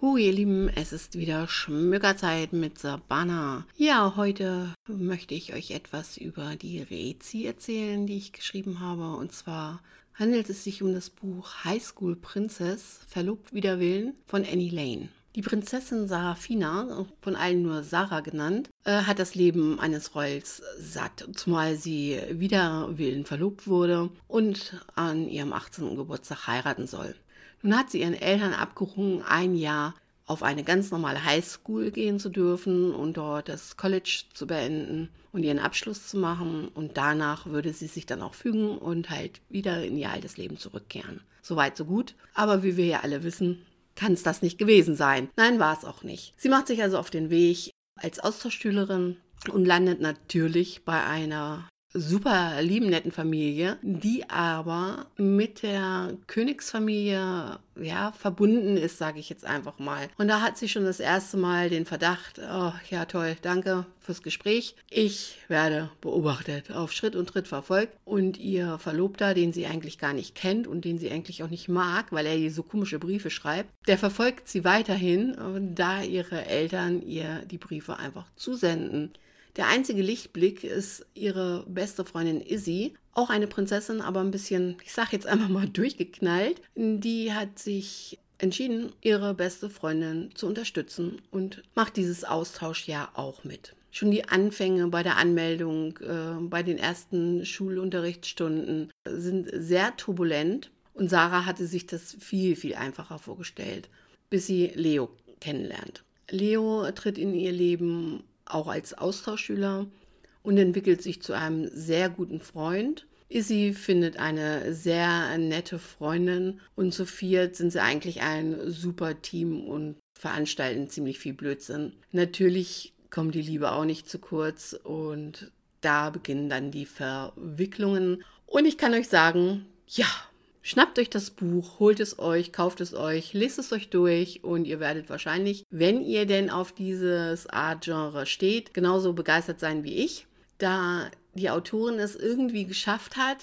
Hu, ihr Lieben, es ist wieder Schmückerzeit mit Sabana. Ja, heute möchte ich euch etwas über die Rezi erzählen, die ich geschrieben habe. Und zwar handelt es sich um das Buch High School Princess, Verlobt wider Willen von Annie Lane. Die Prinzessin Sarafina, von allen nur Sarah genannt, äh, hat das Leben eines Rolls satt, zumal sie wider Willen verlobt wurde und an ihrem 18. Geburtstag heiraten soll. Nun hat sie ihren Eltern abgerungen, ein Jahr auf eine ganz normale Highschool gehen zu dürfen und dort das College zu beenden und ihren Abschluss zu machen. Und danach würde sie sich dann auch fügen und halt wieder in ihr altes Leben zurückkehren. Soweit, so gut. Aber wie wir ja alle wissen, kann es das nicht gewesen sein. Nein, war es auch nicht. Sie macht sich also auf den Weg als Austauschschülerin und landet natürlich bei einer super lieben, netten Familie, die aber mit der Königsfamilie ja, verbunden ist, sage ich jetzt einfach mal. Und da hat sie schon das erste Mal den Verdacht, oh ja toll, danke fürs Gespräch. Ich werde beobachtet, auf Schritt und Tritt verfolgt und ihr Verlobter, den sie eigentlich gar nicht kennt und den sie eigentlich auch nicht mag, weil er ihr so komische Briefe schreibt, der verfolgt sie weiterhin, da ihre Eltern ihr die Briefe einfach zusenden. Der einzige Lichtblick ist ihre beste Freundin Izzy, auch eine Prinzessin, aber ein bisschen, ich sag jetzt einfach mal durchgeknallt. Die hat sich entschieden, ihre beste Freundin zu unterstützen und macht dieses Austauschjahr auch mit. Schon die Anfänge bei der Anmeldung, äh, bei den ersten Schulunterrichtsstunden sind sehr turbulent und Sarah hatte sich das viel, viel einfacher vorgestellt, bis sie Leo kennenlernt. Leo tritt in ihr Leben auch als Austauschschüler und entwickelt sich zu einem sehr guten Freund. Izzy findet eine sehr nette Freundin und zu viert sind sie eigentlich ein super Team und veranstalten ziemlich viel Blödsinn. Natürlich kommt die Liebe auch nicht zu kurz und da beginnen dann die Verwicklungen. Und ich kann euch sagen, ja, Schnappt euch das Buch, holt es euch, kauft es euch, lest es euch durch und ihr werdet wahrscheinlich, wenn ihr denn auf dieses Art-Genre steht, genauso begeistert sein wie ich, da die Autorin es irgendwie geschafft hat,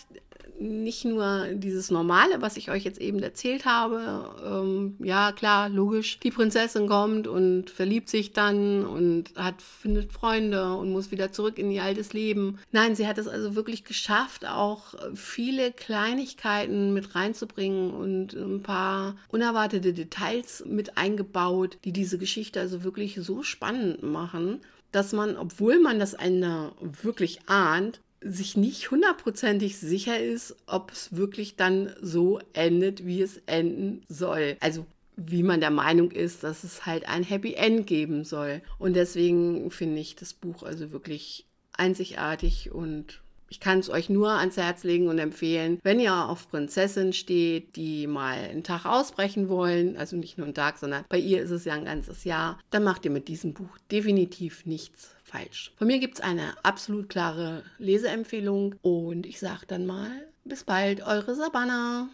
nicht nur dieses Normale, was ich euch jetzt eben erzählt habe. Ähm, ja, klar, logisch. Die Prinzessin kommt und verliebt sich dann und hat, findet Freunde und muss wieder zurück in ihr altes Leben. Nein, sie hat es also wirklich geschafft, auch viele Kleinigkeiten mit reinzubringen und ein paar unerwartete Details mit eingebaut, die diese Geschichte also wirklich so spannend machen dass man, obwohl man das Ende wirklich ahnt, sich nicht hundertprozentig sicher ist, ob es wirklich dann so endet, wie es enden soll. Also wie man der Meinung ist, dass es halt ein Happy End geben soll. Und deswegen finde ich das Buch also wirklich einzigartig und ich kann es euch nur ans Herz legen und empfehlen, wenn ihr auf Prinzessin steht, die mal einen Tag ausbrechen wollen, also nicht nur einen Tag, sondern bei ihr ist es ja ein ganzes Jahr, dann macht ihr mit diesem Buch definitiv nichts falsch. Von mir gibt es eine absolut klare Leseempfehlung und ich sage dann mal, bis bald, eure Sabana.